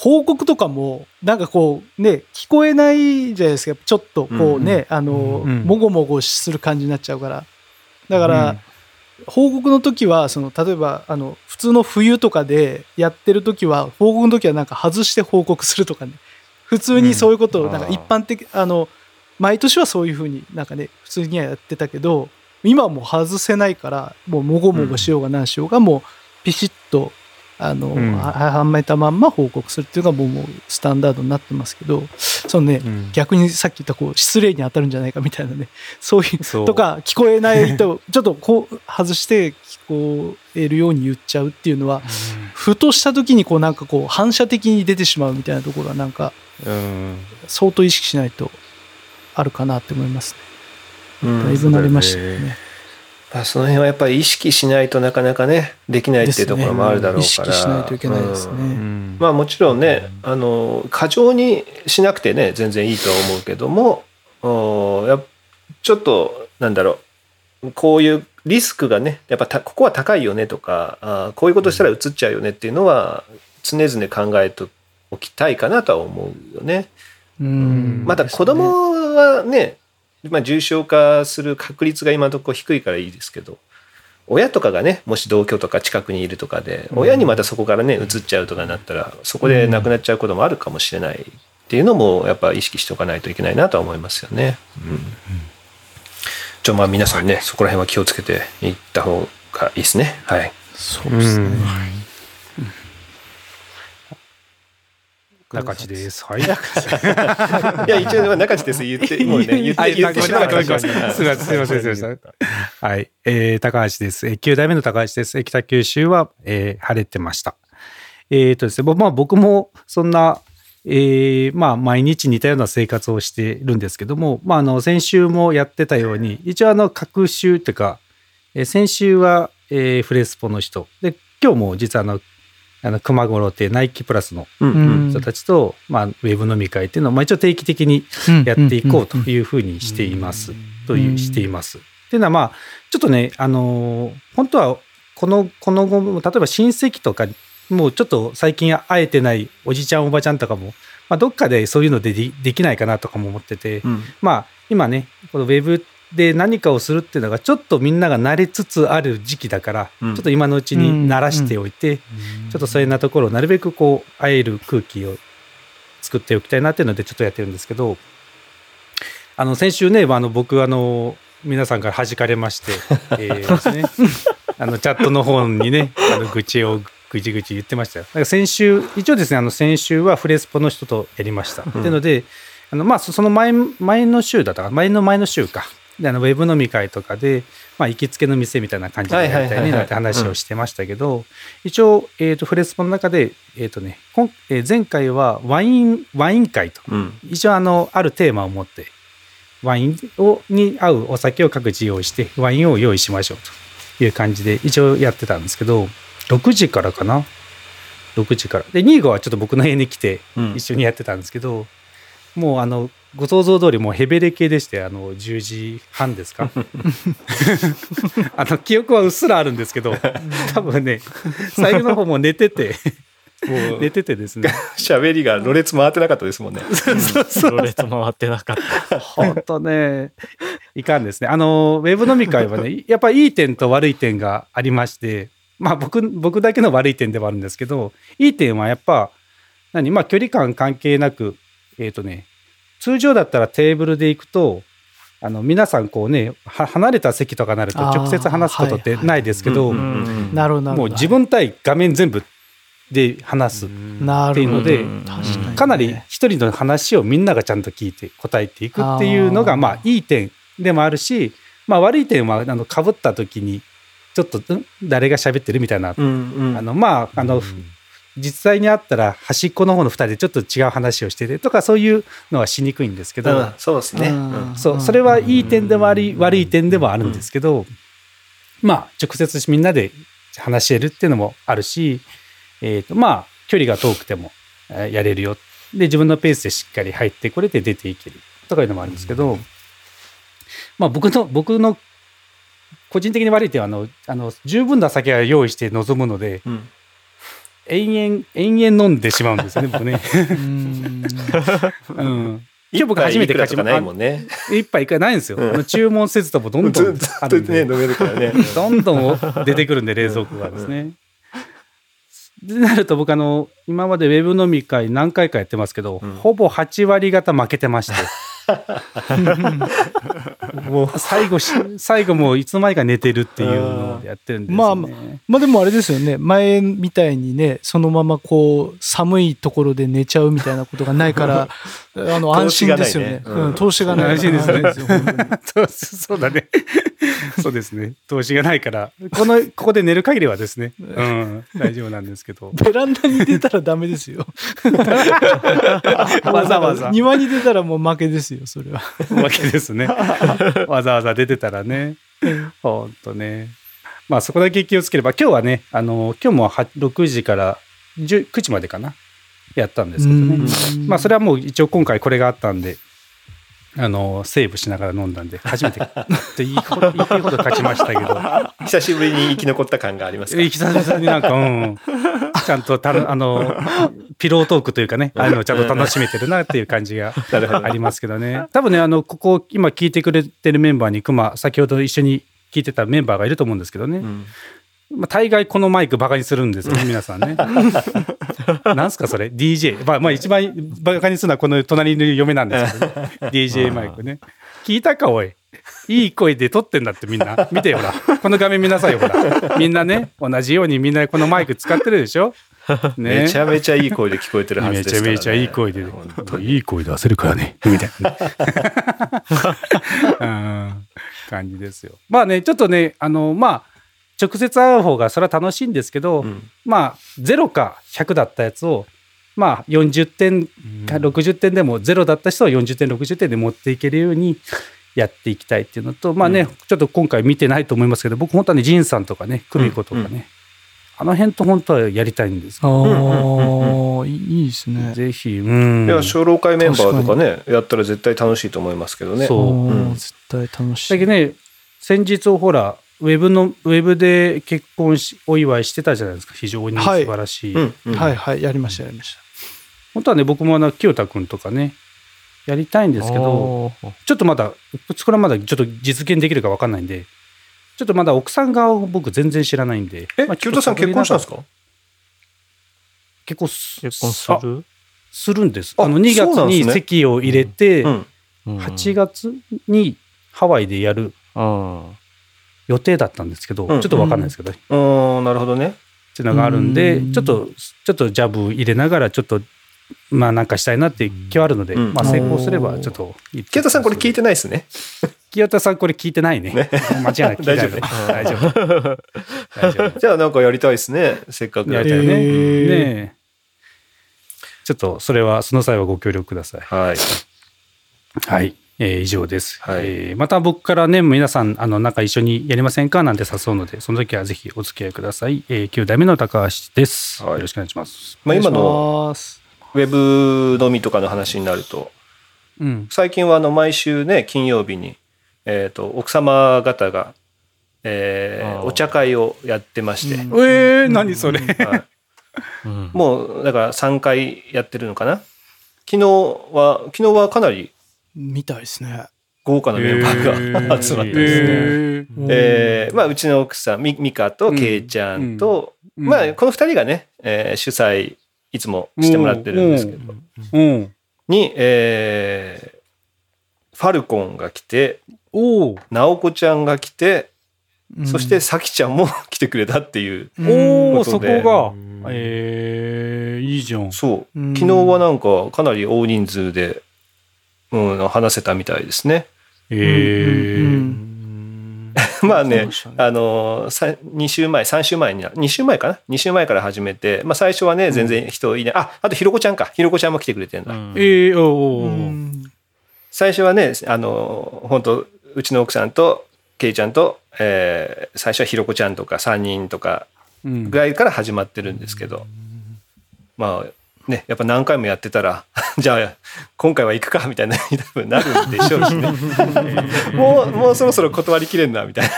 報告とかも、なんかこう、ね、聞こえないじゃないですか。ちょっとこうね、あの、うんもごもごする感じになっちゃうから。だから、報告の時は、その、例えば、あの、普通の冬とかでやってる時は、報告の時はなんか外して報告するとかね。普通にそういうことを、なんか一般的、あの、毎年はそういうふうになんかね、普通にはやってたけど、今はもう外せないから、もうもごもごしようが何しようが、もうピシッと、あの、うん。ははめたまんま報告するっていうのがもうもうスタンダードになってますけど、そのね、うん。逆にさっき言ったこう失礼に当たるんじゃないかみたいなね そういうとか聞こえないと ちょっとこう外して聞こえるように言っちゃうっていうのはふとした時にこうなんかこう反射的に出てしまうみたいなところがなんかうん。相当意識しないとあるかなって思いますね。うん。だいぶ慣れましたよねまあ、その辺はやっぱり意識しないとなかなかねできないっていうところもあるだろうから、意識しないといけないですね。うん。まあもちろんねあの過剰にしなくてね全然いいとは思うけどもおやっちょっとなんだろうこういうリスクがねやっぱたここは高いよねとかあこういうことしたら移っちゃうよねっていうのは常々考えておきたいかなとは思うよね。うん。まだ子供はね、まあ、重症化する確率が今のところ低いからいいですけど親とかがねもし同居とか近くにいるとかで親にまたそこからね移っちゃうとかなったらそこで亡くなっちゃうこともあるかもしれないっていうのもやっぱ意識しておかないといけないなとは思いますよね。うん、ちょまあ皆さんねそこら辺は気をつけていった方がいいですね。はい。そうですね。中地です。はい。いや一応中地です言って もうね言って言ってしまったすみません、すみません、すみません。はい。えー、高橋です。えー、9代目の高橋です。えー北九州は、えー、晴れてました。えっ、とですね、まあ僕もそんな、えー、まあ毎日似たような生活をしているんですけども、まああの先週もやってたように、一応あの各週っていうか、えー先週は、えー、フレスポの人、で、今日も実はあの、あの熊五郎ってナイキプラスの人たちと、まあ、ウェブ飲み会っていうのを、まあ、一応定期的にやっていこうというふうにしています。という、しています。っていうのは、まあ、ちょっとね、あのー本当は、この、この後も、例えば親戚とか、もうちょっと最近会えてないおじちゃんおばちゃんとかも、まあ、どっかでそういうのででできないかなとかも思ってて、うん。まあ、今ね、このウェブで何かをするっていうのが、ちょっとみんなが慣れつつある時期だから、うんちょっと今のうちに慣らしておいて、ちょっとそういうなところをなるべくこう、会える空気を作っておきたいなっていうのでちょっとやってるんですけど、あの、先週ね、まああの、僕、あの、皆さんから弾かれまして、えーですね、あの、チャットの方にね、あの、愚痴をぐちぐち言ってましたよ。だから先週、一応ですね、あの、先週はフレスポの人とやりました。っていうので、あの、まあ、そその前、前の週だったかな、前の前の週か。で、あの、ウェブ飲み会とかで、まあ、行きつけの店みたいな感じでやりたいねなんて話をしてましたけど、一応、えっ、と、フレスポの中で、えっ、とね、こんえー前回はワイン、ワイン会と。うん一応、あの、あるテーマを持って、ワインをに合うお酒を各自用意して、ワインを用意しましょうという感じで、一応やってたんですけど、6時からかな ?6 時から。で、ニーゴはちょっと僕の家に来て、うん一緒にやってたんですけど、もうあの、ご想像通りもうヘベレ系でして、あの、10時半ですか？あの、記憶はうっすらあるんですけど、多分ね、最後の方も寝てて、もう寝ててですね、喋りがろれつ回ってなかったですもんね。ろれつ回ってなかった。本当ね、いかんですね。あの、ウェブ飲み会はね、やっぱりいい点と悪い点がありまして、まあ僕、僕だけの悪い点ではあるんですけど、いい点はやっぱ、何？まあ距離感関係なく、えっ、とね、通常だったらテーブルで行くと、あの、皆さんこうね、は離れた席とかなると直接話すことってないですけど、うんうんなるほどなるほど。もう自分対画面全部で話す。なるほど。っていうので確かにねかなり一人の話をみんながちゃんと聞いて答えていくっていうのがまあいい点でもあるし、まあ、悪い点はあの被った時にちょっとん誰が喋ってるみたいな、あのまああの、実際にあったら端っこの方の2人でちょっと違う話をしててとかそういうのはしにくいんですけど、うんそうですね。うん。そうそれはいい点でもあり悪い点でもあるんですけど、まあ直接みんなで話し得るっていうのもあるし、えー、とまあ距離が遠くてもえーやれるよ。で自分のペースでしっかり入ってこれて出ていけるとかいうのもあるんですけど、まあ僕の僕の個人的に悪い点はあのあの十分な酒は用意して臨むのでうん延々延々飲んでしまうんですよね僕ね。うんうん今日僕初めて一杯いくらとかないもんね。一杯いくらないんですよ。注文せずともどんどんね、あるんで飲めるからね。どんどん出てくるんで、冷蔵庫がですね。でなると僕あの、今までウェブ飲み会何回かやってますけど、うんほぼ8割方負けてまして。もう最後し、最後もういつの間にか寝てるっていうのをやってるんですよね。まあでもあれですよね。前みたいにね、そのままこう、寒いところで寝ちゃうみたいなことがないから、あの、安心ですよね。投資がないねうん、投資がない。安心ですねそうだね。そうですね。投資がないから、この、ここで寝る限りはですね、うん、大丈夫なんですけど。ベランダに出たらダメですよ。わざわざ。庭に出たらもう負けですよ、それは。わけですね。わざわざ出てたらね。ほんとね。まあそこだけ気をつければ、今日はね、あの、今日もは6時から10 9時までかな、やったんですけどね。まあそれはもう一応今回これがあったんで、あの、セーブしながら飲んだんで、初めて、っ ていいほど、いいほど勝ちましたけど、久しぶりに生き残った感がありますか久々になんか、うん、ちゃんとたる、あの、ピロートークというかね、あのをちゃんと楽しめてるなっていう感じがありますけどね。多分ね、あの、ここ、今聞いてくれてるメンバーに、熊、先ほど一緒に聞いてたメンバーがいると思うんですけどね。うんまあ、大概このマイクバカにするんですよね、皆さんね。なんすか、それ ?DJ。まあ、まあ、一番バカにするのはこの隣の嫁なんですけどね。DJ マイクね。聞いたか、おい。いい声で撮ってんだってみんな。見てよ、ほら。この画面見なさいよ、ほら。みんなね、同じようにみんなこのマイク使ってるでしょ？ね。めちゃめちゃいい声で聞こえてるはずめですね。ちゃめちゃいい声で、いい声出せるからね、みたいな、うん感じですよ。まあね、ちょっとね、あの、まあ、直接会う方がそれは楽しいんですけど、うんまあ、0か100だったやつを、まあ、40点か60点でも0だった人は40点、60点で持っていけるようにやっていきたいっていうのと、まあね、ちょっと今回見てないと思いますけど、僕本当はね、仁さんとかね、久美子とかね、うんあの辺と本当はやりたいんですけどああ、いいいいですね。ぜひ、うん。いや、小老会メンバーとかね、やったら絶対楽しいと思いますけどね。そううん絶対楽しい。だけどね、先日ほら、ウェブの、ウェブで結婚し、お祝いしてたじゃないですか。非常に素はい晴らしい。うんうんはいはい、やりました、やりました。本当はね、僕もあの、清田くんとかね、やりたいんですけど、ちょっとまだ、これはまだちょっと実現できるか分かんないんで、ちょっとまだ奥さん側を僕全然知らないんで。えまあ、清田さん結婚したんですか？結婚す結婚すある？するんです。ああの、2月にそうなんですね籍を入れて、うん。うん8月にハワイでやるうん予定だったんですけど、うんちょっと分かんないですけど、うん、なるほどね。っていうのがあるんでうんちょっとちょっとジャブ入れながらちょっとまあなんかしたいなっていう気はあるので、うん。まあ成功すればちょっと清田さんこれ聞いててないですね。清田さんこれ聞いてないね。間違いなく 聞いてない。大丈夫。大丈夫。大丈夫じゃあなんかやりたいですね。せっかく。やりたいね,、えー。ねえ。ちょっとそれはその際はご協力ください。はい。はい、えー以上です、はい。えーまた僕からね皆さんあのなんか一緒にやりませんかなんて誘うのでその時はぜひお付き合いください、えー、9代目の高橋です、はい。よろしくお願いします。まあ今のお願いしますウェブ飲みとかの話になると、うん。最近はあの毎週ね、金曜日に、えっ、と、奥様方が、えーお茶会をやってまして、うん。えー、何それ、はい。うん。もうだから3回やってるのかな。昨日は昨日はかなりみたいですね。豪華なメンバーが集まって。ですね、えー。えーまあ、うちの奥さんみ美香とけいちゃんと、うん。まあ、この2人がね、えー主催いつもしてもらってるんですけど、うん。に、えーファルコンが来ておー直子ちゃんが来て、うんそして、さきちゃんも来てくれたっていう、うんおーそこが。えー、いいじゃん。そう。うん昨日はなんかかなり大人数で、うん、話せたみたいですね。えうんー まあねね。あのさ2週前3週前に2週前かな？2週前から始めて、まあ、最初はね全然人いない、ああとひろこちゃんか。ひろこちゃんも来てくれてんだ、えー、おーうお最初はねあの本当うちの奥さんとけいちゃんと、えー最初はひろこちゃんとか3人とかうん。ぐらいから始まってるんですけど、まあねやっぱ何回もやってたら じゃあ今回は行くかみたいな多分なるんでしょうしね。もうもうそろそろ断りきれんなみたいな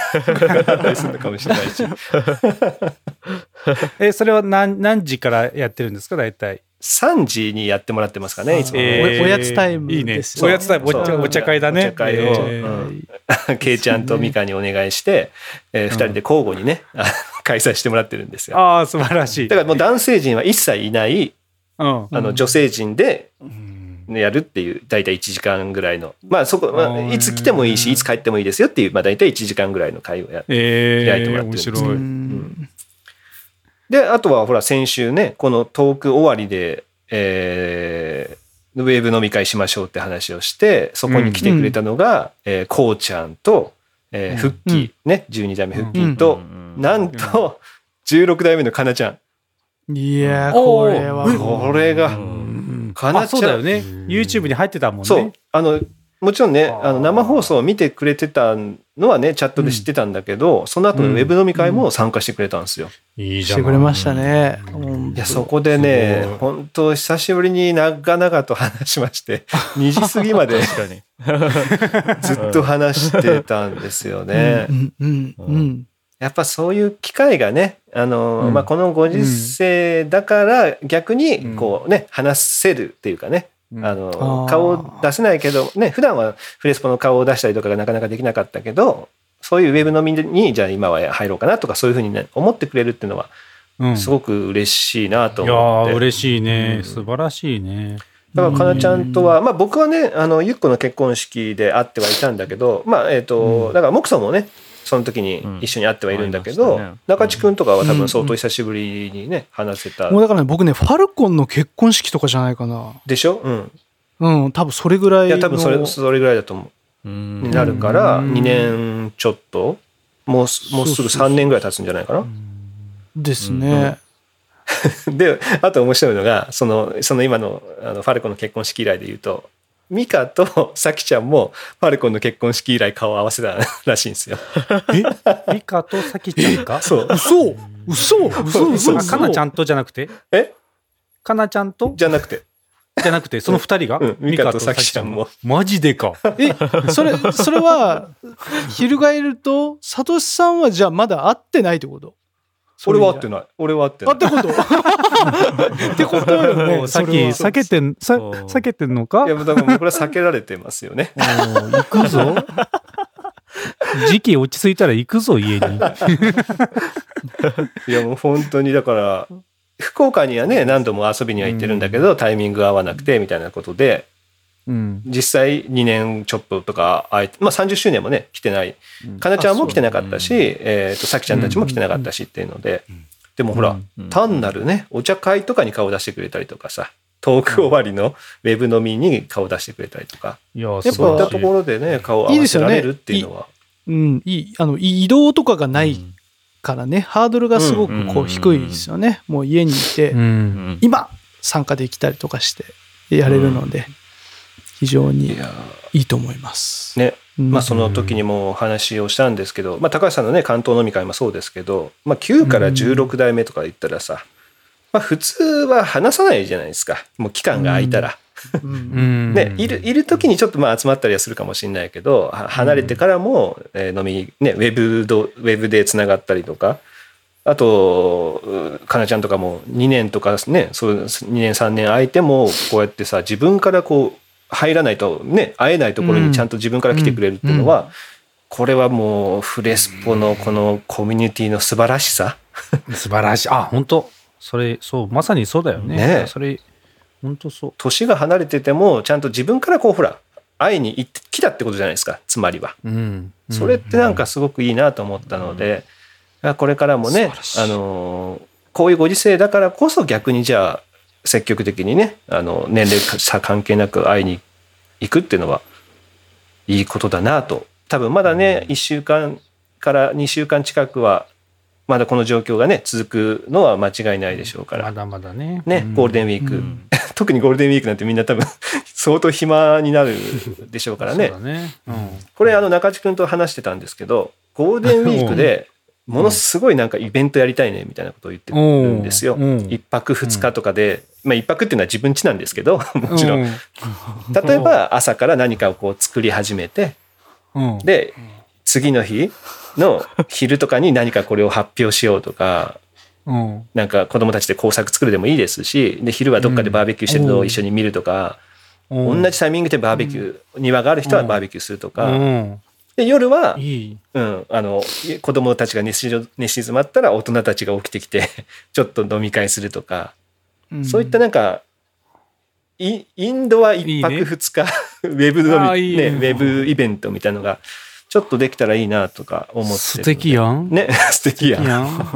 あったりするのかもしれないし。えそれは何何時からやってるんですか大体？3時にやってもらってますかねいつも。ね、えー。おやつタイムいいね。ですよおやつタイムお茶会だね。お茶会を、えうん。けいちゃんとみかにお願いして、え2人で交互にね、あの開催してもらってるんですよ。ああ素晴らしい。だからもう男性陣は一切いないうんあの女性陣でうん。やるっていう大体1時間ぐらいの。まあそこ、まあ、いつ来てもいいしいつ帰ってもいいですよっていう、まあ、大体1時間ぐらいの会をやえー、開いてもらってる。んです面白い、うん。であとはほら先週ねこのトーク終わりで、えーウェブ飲み会しましょうって話をしてそこに来てくれたのが、えーこうちゃんと、えーフッキー、ね12代目フッキーと、なんと16代目のかなちゃんいやこれは。これが。うん。かなちゃんあそうだよね。YouTube に入ってたもんね。そう。あのもちろんねあの生放送を見てくれてたのはねチャットで知ってたんだけど、その後のウェブ飲み会も参加してくれたんですよ。いいしてくれましたね。うん。いやそこでね本当久しぶりに長々と話しまして 2時過ぎまで。ずっと話してたんですよね。うん。うん。うんやっぱそういう機会がね、あの、うん。まあ、このご時世だから逆うん。にこうね、話せるっていうかね、うん。あの顔を出せないけどね普段はフレスポの顔を出したりとかがなかなかできなかったけどそういうウェブ飲みにじゃあ今は入ろうかなとかそういうふうにね思ってくれるっていうのはうん。すごく嬉しいなといや思って。ー嬉しいね、うん。素晴らしいね。だからかなちゃんとは、まあ、僕はねあのゆっこの結婚式で会ってはいたんだけどまあえっ、と、うん。だから木さんもねその時に一緒に会ってはいるんだけど、うんね。中地君とかは多分相当久しぶりにね話せた。もうだからね、僕ね、ファルコンの結婚式とかじゃないかな。でしょ、うん、うん、多分それぐらいの。いや多分それそれぐらいだと思う。うん。になるからうん。2年ちょっと。もうすもうすぐ3年ぐらい経つんじゃないかな。ですね。であと面白いのがそのその今のあのファルコンの結婚式以来で言うとミカとサキちゃんもファルコンの結婚式以来顔を合わせたらしいんですよ。ミカとサキちゃんかそう。嘘！嘘！嘘！嘘！あかなちゃんんとじゃなくて？え？かなちゃんと？じゃなくて。じゃなくて？その二人が、うん。ミカとサキちゃんも。マジでか。え、それ、それは、翻ると、サトシさんはじゃあまだ会ってないってこと？俺は会ってない。俺は会ってあない。ってこと？ってことよもね。うさっき避けてんさ避けてんのか？いやだからこれは避けられてますよね。行くぞ。時期落ち着いたら行くぞ家に。いやもう本当にだから福岡にはね何度も遊びには行ってるんだけど、タイミングが合わなくてみたいなことでうん。実際2年ちょっととかあいまあ、30周年もね来てない。かなちゃんも来てなかったし、えー、とさきちゃんたちも来てなかったしっていうので、でもほら、うん単なるねお茶会とかに顔出してくれたりとかさトーク終わりのウェブ飲みに顔出してくれたりとか、いやぱそういったところろでね顔を合わせられるっていうのは。うん、いい、あの、移動とかがないからね、ハードルがすごくこうんう低いですよね。もう家にいてう、ん。今参加できたりとかしてやれるので、非常にいや。いいと思います。ね。うん。まあ、その時にもお話をしたんですけど、まあ、高橋さんのね関東飲み会もそうですけど、まあ、9から16代目とか言ったらさ、まあ、普通は話さないじゃないですか。もう期間が空いたら。ね、いるいる時にちょっとまあ集まったりはするかもしれないけどは離れてからも、えー飲み、ね、ウェブどウェブでつながったりとかあとうかなちゃんとかも2年とかねそう2年3年空いてもこうやってさ自分からこう入らないとね会えないところにちゃんと自分から来てくれるっていうのは、これはもうフレスポのこのコミュニティの素晴らしさ、素晴らしい。あ本当。それそうまさにそうだよね。ね。それ本当そう。年が離れててもちゃんと自分からこうほら会いに行ってきたってことじゃないですか。つまりは。うん。それってなんかすごくいいなと思ったので、これからもね、あのこういうご時世だからこそ逆にじゃあ積極的にねあの年齢差関係なく会いに行くっていうのはいいことだなと。多分まだね1週間から2週間近くはまだこの状況がね続くのは間違いないでしょうから、まだまだね。ねゴールデンウィーク、特にゴールデンウィークなんてみんな多分 相当暇になるでしょうからね。ね。うん。これあの中地君と話してたんですけどゴールデンウィークでものすごいなんかイベントやりたいねみたいなことを言ってるんですよ。うん。一泊二日とかで、まあ一泊っていうのは自分家なんですけど もちろん、う例えば朝から何かをこう作り始めてうん。で次の日の昼とかに何かこれを発表しようとかうん。なんか子供たちで工作作るでもいいですしで昼はどっかでバーベキューしてるのを一緒に見るとか、うん。同じタイミングでバーベキュー、庭がある人はバーベキューするとか、うんで夜は、いい。うん、あの子供たちが寝静まったら大人たちが起きてきて ちょっと飲み会するとか、うん。そういったなんかイインドは一泊いいね。二日 ウェブ飲みね。ねウェブイベントみたいのがちょっとできたらいいなとか思って素敵やん。ね 素敵やん。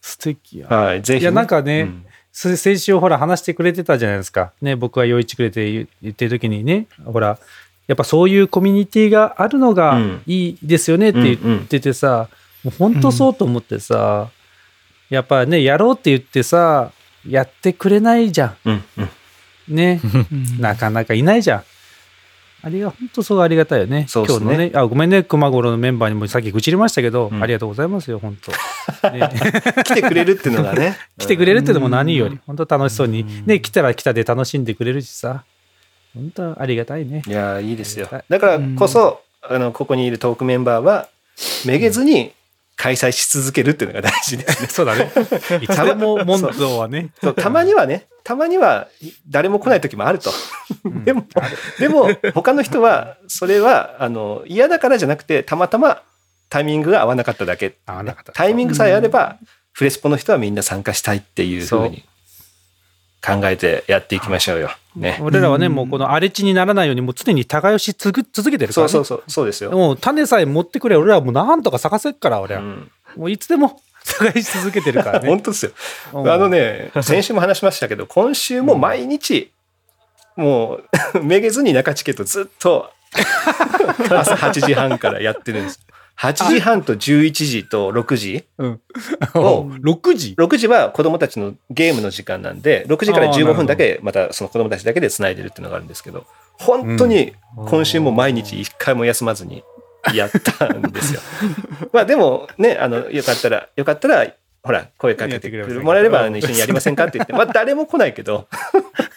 素敵やん。はいぜひ。ね、いやなんかねうん。す先週ほら話してくれてたじゃないですか。ね、僕が陽一くれて言言ってる時にね、ほら、やっぱそういうコミュニティがあるのがうん。いいですよねって言うんうん。っててさ、もう本当そうと思ってさ、やっぱね、やろうって言ってさ、やってくれないじゃうんうん。ん。ね、うん。なかなかいないじゃん。あれが本当そうありがたいよね。ね。今日のね、あ、ごめんね、熊五郎のメンバーにもさっき愚痴りましたけど、うん。ありがとうございますよ、本当。ね。来てくれるっていうのがね。来てくれるっていうのも何より、本当楽しそうに。うん、ね、来たら来たで楽しんでくれるしさ、本当ありがたいね。いやーいいですよ。だからこそ、あの、ここにいるトークメンバーは、めげずに開催し続けるっていうのが大事ですね。そうだね。いつでもモンゾはね。たまにはね、たまには誰も来ない時もあると。でも、でも、他の人は、それは、あの、嫌だからじゃなくて、たまたまタイミングが合わなかっただけ。合わなかったタイミングさえあれば、フレスポの人はみんな参加したいっていうふうに考えてやっていきましょうよ。ね。俺らはね、もうこの荒れ地にならないように、もう常に耕しつぐ続けてるから、ね。そうそうそう、そうですよ。もう種さえ持ってくれ、俺らはもうなんとか咲かせっから、俺は。うんもういつでも耕し続けてるからね。本当ですよ。うんあのね、先週も話しましたけど、今週も毎日、もう、めげずに中チケットずっと、朝8時半からやってるんです。8時半と11時と6時うん。を 6時？6時は子供たちのゲームの時間なんで、6時から15分だけ、またその子供たちだけで繋いでるっていうのがあるんですけど、本当に今週も毎日一回も休まずにやったんですよ。まあでもね、あの、よかったら、よかったら、ほら、声かけてくれもらえれば一緒にやりませんかって言って、まあ誰も来ないけど、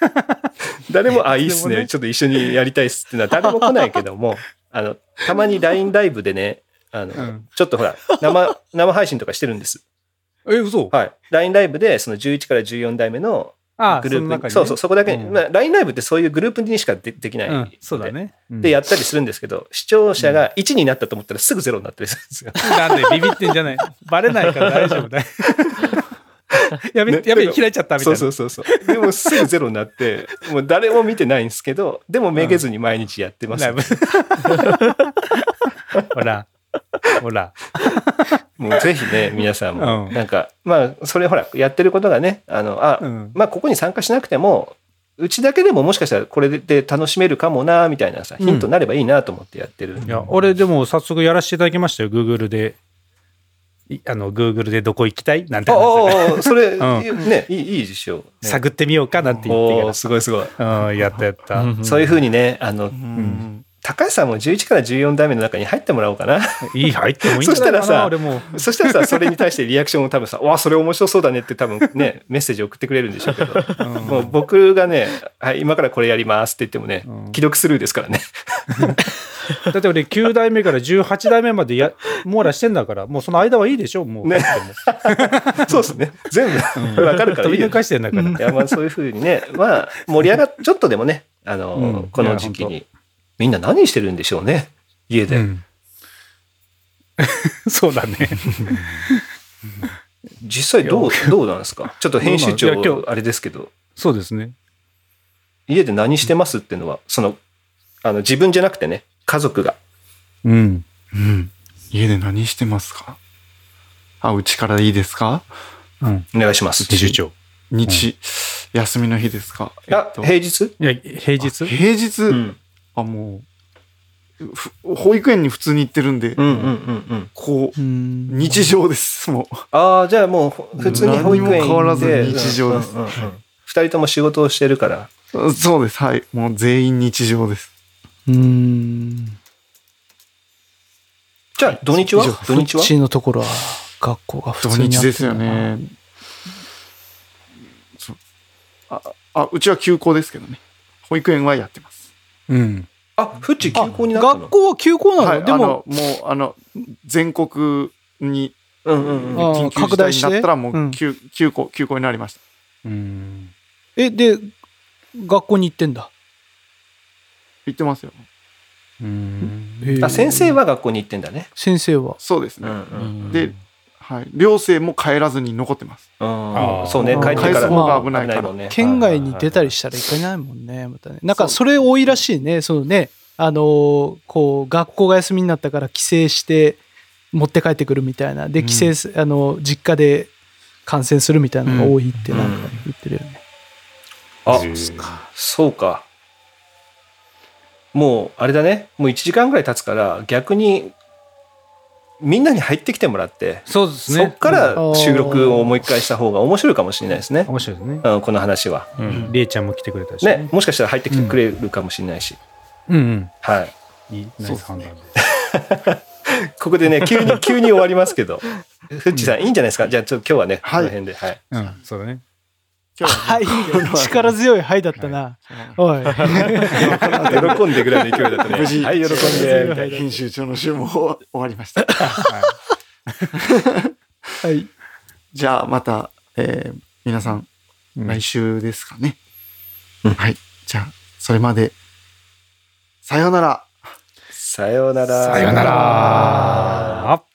誰も、あ、いいっすね、ちょっと一緒にやりたいっすっていうのは誰も来ないけども、あの、たまに LINE ライブでね、あの、うんちょっとほら、生、生配信とかしてるんです。え、嘘はい。LINE ライブで、その11から14代目のああ、グループに、その中にねそうそう、そこだけ、うんまあ、LINE ライブってそういうグループにしかでできない、うん、そうだ。ね。うんで、やったりするんですけど、視聴者が1になったと思ったらすぐゼロになったりするんですよ。なんでビビってんじゃない？バレないから大丈夫だよ。やべ、ねやべ、開いちゃったみたいな。そうそうそうそう。でもすぐゼロになって、もう誰も見てないんですけど、でもめげずに毎日やってます。ライブ ほら、ほら。もうぜひね、皆さんも、うんなんか、まあ、それほら、やってることがね、あの、あ、うんまあ、ここに参加しなくても、うちだけでももしかしたらこれで楽しめるかもな、みたいなさ、ヒントになればいいなと思ってやってる。いや、俺でも早速やらせていただきましたよ、Google で。いあの、Google でどこ行きたい？なんてあ話あああ、それ、うね、いい、いいでしょう、ね。探ってみようかなんて言ってすごいすごい。うん、やったやった。そういうふうにね、あの、うん高橋さんも11から14代目の中に入ってもらおうかな。いい、入ってもいいんじゃないかな、そしたらさ俺も。そしたらさ、それに対してリアクションを多分さ、わあ、それ面白そうだねって多分ね、メッセージ送ってくれるんでしょうけど、もう僕がね、はい、今からこれやりますって言ってもね、うん既読スルーですからね。だって俺9代目から18代目までや網羅してんだから、もうその間はいいでしょ、もう。ねそうですね。全部わかるもからいいよ飛び抜かしてんだから。いや、まあそういうふうにね、まあ盛り上がっ、ちょっとでもね、あの、うんこの時期に、みんな何してるんでしょうね、家で。うん そうだね。実際どう、どうなんですか？ちょっと編集長、あれですけど、そうですね。家で何してますっていうのは、その、あの、自分じゃなくてね、家族が。うん。うん。家で何してますか？あ、うちからいいですか？うん。お願いします。編集長。日、休みの日ですか？あ、平日？いや、平日？平日、うん。あ、もう、ふ保育園に普通に行ってるんで、うんうんうんうん。こう、うん日常です、もう。ああ、じゃあもうほ普通に保育園何も変わらずで日常ですうんうんうん二人とも仕事をしてるから。そうです、はい。もう全員日常です。うんじゃあ土日は？土日は？うちのところは学校が普土通にやってる日ですよね。あ、あ、うちは休校ですけどね。保育園はやってます。うん。あ、フッチ休あ校になったの？学校は休校なの、はい、でももう、あの、全国にうんうんうん。あ緊急事拡大して態になったらもううん休、休校、休校になりました。うん。えで学校に行ってんだ？言ってますよ。うん。あ、先生は学校に行ってんだね。先生はそうですね。うんうん。で、はい。寮生も帰らずに残ってます。うんあー。そうね、帰ってから。帰す方が危ないから。ね。県外に出たりしたらいけないもんねまたね。なんかそれ多いらしいね。そのねあのーこう学校が休みになったから帰省して持って帰ってくるみたいな。で帰省す、あの実家で感染するみたいなのが多いってなんか言ってるよね、あ、そうか。もう、あれだね。もう1時間ぐらい経つから、逆に、みんなに入ってきてもらって、そうですね。そっから収録をもう一回した方が面白いかもしれないですね。面白いですね。うん、この話は。うん。りえちゃんも来てくれたしね、もしかしたら入ってきてくれるかもしれないし。うんうん。はい。いいナイス判断で。ここでね、急に、急に終わりますけど。フッチさん、いいんじゃないですか？じゃあ、ちょっと今日はね、はいこの辺で。はい。うん、そうだね。今日はねはい。力強いはいだったな。おい。喜んでぐらいの勢いだったね。無事はい、喜んで。編集長の週も終わりました。はい。じゃあまた、えー皆さん、来週ですかね。はい。じゃあ、それまで、さようなら。さようなら。さよなら。